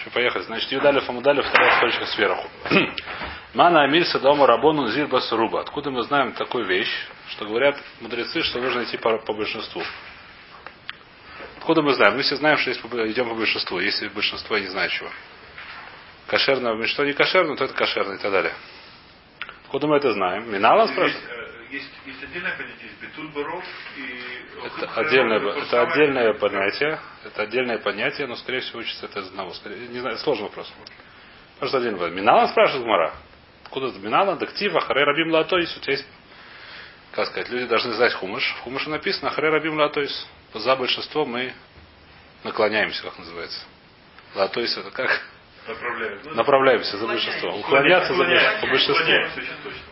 Что, поехали. Значит, Юдалев Амудалев, вторая строчка сверху. Мана Амильса дома Рабону Зирбас Руба. Откуда мы знаем такую вещь, что говорят мудрецы, что нужно идти по, по большинству. Откуда мы знаем? Мы все знаем, что если идем по большинству. Если большинство, не знаю чего. Кошерно, что не кошерно, то это кошерно и так далее. Откуда мы это знаем? Минала спрашивает? Есть, есть отдельное понятие, есть бетуль баров и... Это отдельное, это отдельное понятие. Это отдельное понятие, но, скорее всего, учится это из одного. Скорее, не знаю, сложный вопрос. Может, один вопрос. Минала спрашивает Гмара. Откуда это Минала? Дактива, Харе Рабим Латойс. У тебя есть, как сказать, люди должны знать хумыш. В хумыше написано Харе Рабим Латойс. За большинство мы наклоняемся, как называется. Латойс это как? Направляем. Ну, Направляемся за большинство. Уклоняться за большинство. По большинству.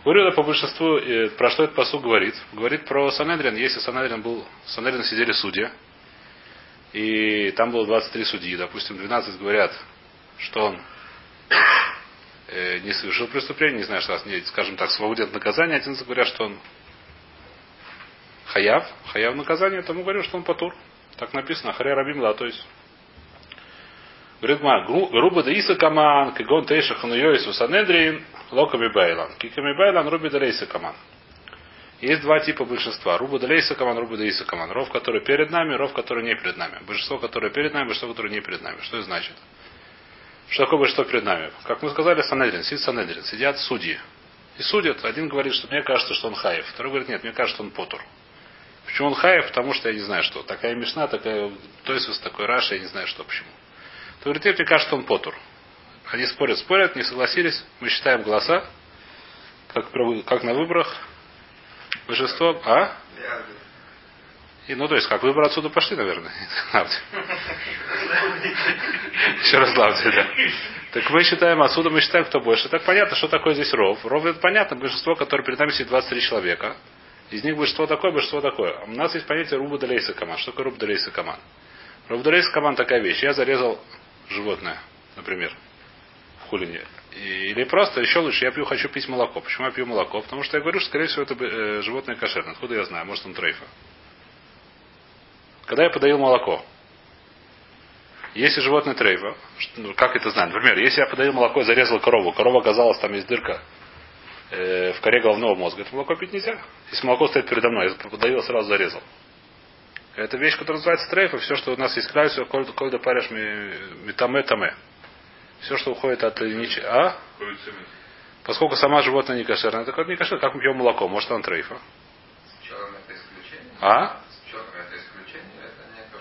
Говорю это по большинству, про что этот посуд говорит. Говорит про Санедрин. Если Санедрин был, Санедрин сидели судьи, и там было 23 судьи, допустим, 12 говорят, что он э, не совершил преступление, не знаю, что раз, не, скажем так, свободен от наказания, один говорят, что он хаяв, хаяв наказание, тому говорю, что он патур. Так написано, харя рабим то есть Говорит Ма, грубо да иса каман, кигон тейша хануйойсу санедрин, локами байлан. Киками байлан, руби да лейса каман. Есть два типа большинства. Руба да лейса каман, руба да иса каман. Ров, который перед нами, ров, который не перед нами. Большинство, которое перед нами, большинство, которое не перед нами. Что это значит? Что такое большинство перед нами? Как мы сказали, Санедрин, сидит Санедрин, сидят судьи. И судят. Один говорит, что мне кажется, что он хаев. Второй говорит, нет, мне кажется, что он потур. Почему он хаев? Потому что я не знаю, что. Такая мешна, такая Тойсус, такой Раша, я не знаю, что почему то говорит, мне кажется, он потур. Они спорят, спорят, не согласились. Мы считаем голоса, как, как на выборах. Большинство, а? И, ну, то есть, как выборы отсюда пошли, наверное. Еще раз лавди, да. Так мы считаем, отсюда мы считаем, кто больше. Так понятно, что такое здесь ров. Ров это понятно, большинство, которое перед нами сидит 23 человека. Из них большинство такое, большинство такое. У нас есть понятие руба далейса команд. Что такое руба далейса команд? Руба далейса команд такая вещь. Я зарезал животное, например, в хулине. Или просто еще лучше, я пью, хочу пить молоко. Почему я пью молоко? Потому что я говорю, что, скорее всего, это э, животное кошерное. Откуда я знаю? Может, он трейфа. Когда я подаю молоко, если животное трейфа, ну, как это знать? Например, если я подаю молоко и зарезал корову, корова оказалась, там есть дырка э, в коре головного мозга, это молоко пить нельзя. Если молоко стоит передо мной, я подаю, сразу зарезал. Это вещь, которая называется трейфа. Все, что у нас есть клавиша, коль паришь метаме таме. Все, что уходит от ничего. А? Поскольку сама животное не кошерное, это как не кошерное, как мы пьем молоко, может он трейфа. А?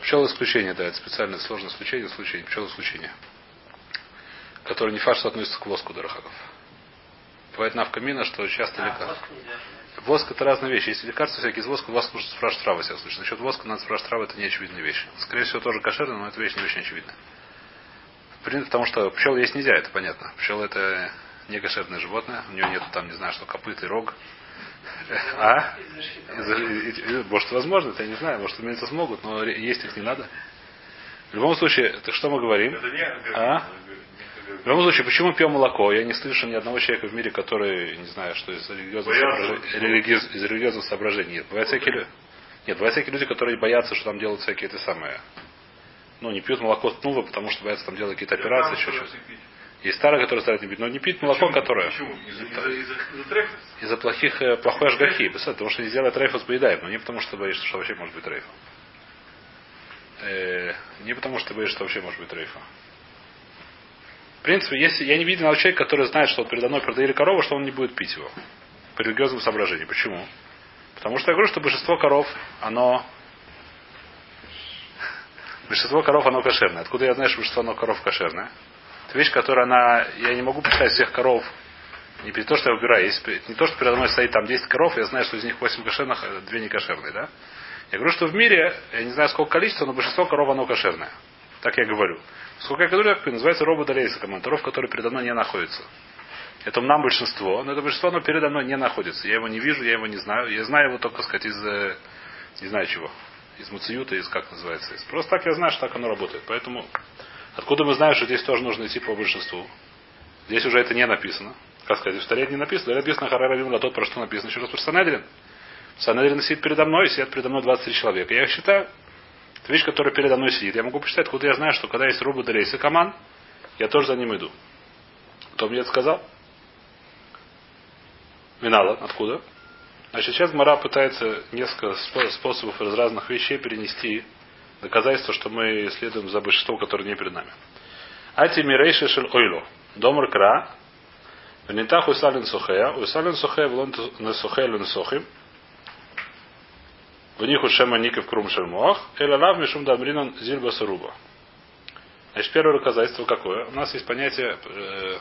Пчел исключение, да, это специальное сложное исключение, исключение, пчел исключение. Которое не факт, что относится к воску Дорохаков. Бывает навкамина, что часто а, лекарство. Воск это разные вещи. Если лекарства всякие из воска, вас нужно спрашивать травы, если слышно. Насчет воска надо спрашивать травы, это не очевидная вещь. Скорее всего, тоже кошерно, но эта вещь не очень очевидна. Потому что пчел есть нельзя, это понятно. Пчел это не кошерное животное, у него нет там, не знаю, что копыт и рог. А? Может, возможно, это я не знаю, может, имеется смогут, но есть их не надо. В любом случае, так что мы говорим? А? В любом случае, почему пьем молоко? Я не слышу ни одного человека в мире, который, не знаю, что из религиозных, соображений, религиоз, из религиозных соображений. Нет, бывают всякие люди. Нет, бывают всякие люди, которые боятся, что там делают всякие это самые. Ну, не пьют молоко с нула, потому что боятся там делать какие-то операции, еще что-то. Есть старые, которые стараются не пить, но не пить молоко, которое. Почему? Из-за, из-за, из-за Из-за плохих, э, плохой ажгахи. Потому что не сделать трейфус поедает, но не потому что боишься, что вообще может быть трейфа. Э, не потому что боишься, что вообще может быть трейфа принципе, если я не видел человека, который знает, что вот передо мной продали корову, что он не будет пить его. По религиозному соображению. Почему? Потому что я говорю, что большинство коров, оно Большинство коров, оно кошерное. Откуда я знаю, что большинство оно коров кошерное? Это вещь, которая она... Я не могу представить всех коров. Не то, что я выбираю. Если, не то, что передо мной стоит там 10 коров, я знаю, что из них 8 кошерных, а 2 не кошерные, да? Я говорю, что в мире, я не знаю, сколько количества, но большинство коров, оно кошерное. Так я говорю. Сколько я говорю, называется робот Алейса командаров, который передо мной не находится. Это нам большинство, но это большинство, оно передо мной не находится. Я его не вижу, я его не знаю. Я знаю его только, сказать, из, э, не знаю чего, из Муциюта, из как называется. Просто так я знаю, что так оно работает. Поэтому, откуда мы знаем, что здесь тоже нужно идти по большинству? Здесь уже это не написано. Как сказать, в Таре не написано. Здесь написано Харара Вимла, тот, про что написано еще раз про Санедрин. Санедрин сидит передо мной, сидят передо мной 23 человека. Я их считаю, это вещь, которая передо мной сидит. Я могу посчитать, откуда я знаю, что когда есть руба Дарейс и Каман, я тоже за ним иду. Кто мне это сказал? Минала. Откуда? Значит, сейчас Мара пытается несколько способов из разных вещей перенести доказательство, что мы следуем за большинством, которое не перед нами. Ати мирейши шель ойло. Домр кра. Венитах усалин сухея. Усалин сухея влон сухея лен сухим. В них ушема ников крум шельмуах. Эля лав мишум дамринан зильба саруба. Значит, первое доказательство какое? У нас есть понятие э,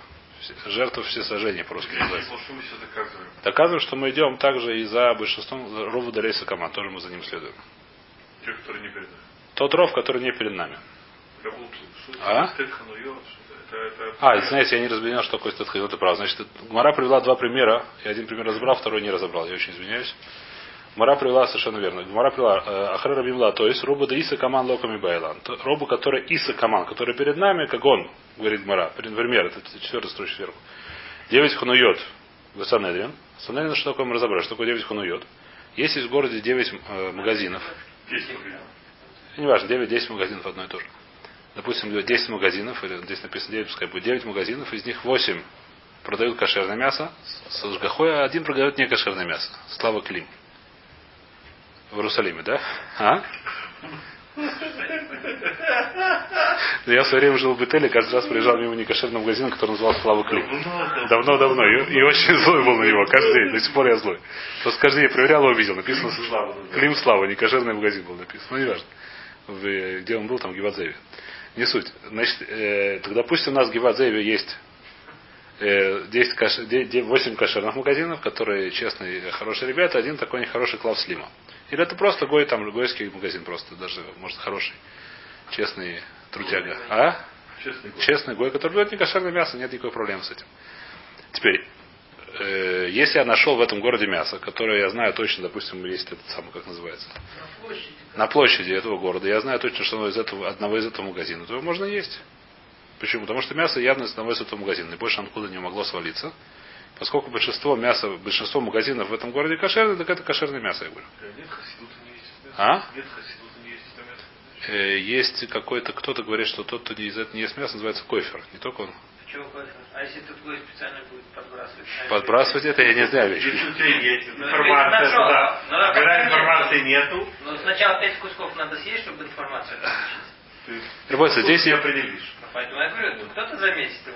жертву всесожжения по-русски называется. Доказываем, что мы идем также и за большинством Рову Далейса команд, тоже мы за ним следуем. Те, которые не перед нами. Тот ров, который не перед нами. А? А, знаете, я не разбирал, что такое статханут и прав. Значит, Мара привела два примера. Я один пример разобрал, второй не разобрал. Я очень извиняюсь. Мара привела совершенно верно. Мара привела э, Ахара Рабимла, то есть Роба да Иса Каман Локами Байлан. Робу, который Иса Каман, который перед нами, как он, говорит Мара. Пример, это четвертый строчка сверху. Девять хунуйот в Санедрин. Санедрин, что такое мы разобрали, что такое девять хунуйот. Есть в городе девять э, магазинов. Неважно, 9-10 магазинов одно и то же. Допустим, 10 магазинов, или здесь написано 9, пускай будет 9 магазинов, из них 8 продают кошерное мясо, с а один продает не кошерное мясо. Слава Клим в Иерусалиме, да? А? Я в свое время жил в Бетеле, каждый раз приезжал мимо некошерного магазина, который назывался Слава Кли. Давно-давно. И, и очень злой был на него. Каждый день. До сих пор я злой. Просто каждый день проверял и увидел. Написано Клим Слава. Некошерный магазин был написан. Ну, не важно. В, где он был, там, в Гивадзеве. Не суть. Значит, э, так, допустим, у нас в Гивадзеве есть 10 каш... 8 кошерных магазинов, которые честные, хорошие ребята, один такой нехороший Клав Слима. Или это просто гой, там, гойский магазин просто, даже, может, хороший, честный трудяга. А? Честный гой. Честный гой, который дает не кошерное мясо, нет никакой проблемы с этим. Теперь, э, если я нашел в этом городе мясо, которое я знаю точно, допустим, есть этот самый, как называется? На площади. На площади этого города, я знаю точно, что оно из этого, одного из этого магазина, то его можно есть. Почему? Потому что мясо явно из одного из этого магазина, и больше откуда не могло свалиться. Поскольку большинство мяса, большинство магазинов в этом городе кошерное, так это кошерное мясо, я говорю. Мясо. А? Нет хасидута не есть это мясо. Э, есть какой-то, кто-то говорит, что тот, кто не из этого не ест мясо, называется койфер. Не только он. Почему кофе? А если тут гость специально будет подбрасывать? Подбрасывать это я не знаю тебя есть Ну, информация, да. Ну, А а когда информации нет? нету, Ну, сначала пять кусков надо съесть, чтобы информацию получить. случай, здесь я- определишь. Поэтому я говорю, ну, кто-то заметит его, но.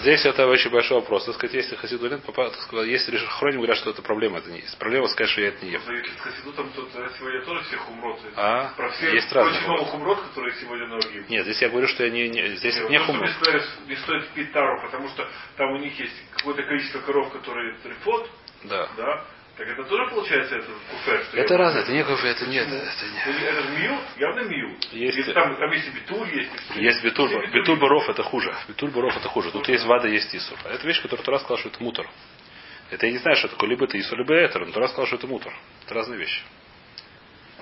Здесь это очень большой вопрос. Так сказать, если Хасидулин попал, так сказать, если лишь хроним говорят, что это проблема, это не есть. Проблема сказать, что я это не ем. Э, сегодня тоже. А? Про всех Есть разные много умрот, которые сегодня дорогие. Нет, здесь я говорю, что я не, не- здесь Нет, не хумру. не стоит, не стоит пить тару, потому что там у них есть какое-то количество коров, которые трифот, Да. да, так это тоже получается это куфер. что Это разное, это не кофе, это нет, это Ну, не. Это же миют, явно миют. Есть- Если там, там есть и битуль, есть и. Есть битуль, Все битуль баров это хуже. Битуль баров это хуже. Тут есть вада, есть исур. А это вещь, которую Тура сказал, что это мутор. Это я не знаю, что такое. Либо это исур, либо это. Но Тура сказал, что это мутор. Это разные вещи.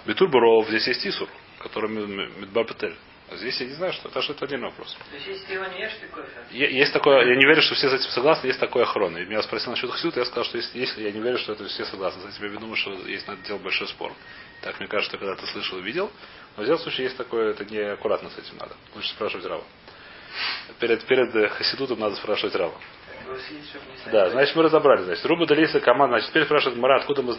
Битуль баров, здесь есть исур, который медбар петель. А здесь я не знаю, что это, что это отдельный вопрос. То есть, если ты его не ешь, ты кофе. Есть такое, я не верю, что все с этим согласны, есть такое охрона. И меня спросил насчет хасюта, я сказал, что есть, есть, я не верю, что это все согласны. За тебя я думаю, что есть надо делать большой спор. Так мне кажется, когда ты слышал и видел. Но в любом случае есть такое, это не аккуратно с этим надо. Лучше спрашивать Рава. Перед, перед э, хасидутом надо спрашивать Рава. Да, значит, мы разобрали. Значит, Руба Далиса команда. Значит, теперь спрашивает Мара, откуда мы знаем,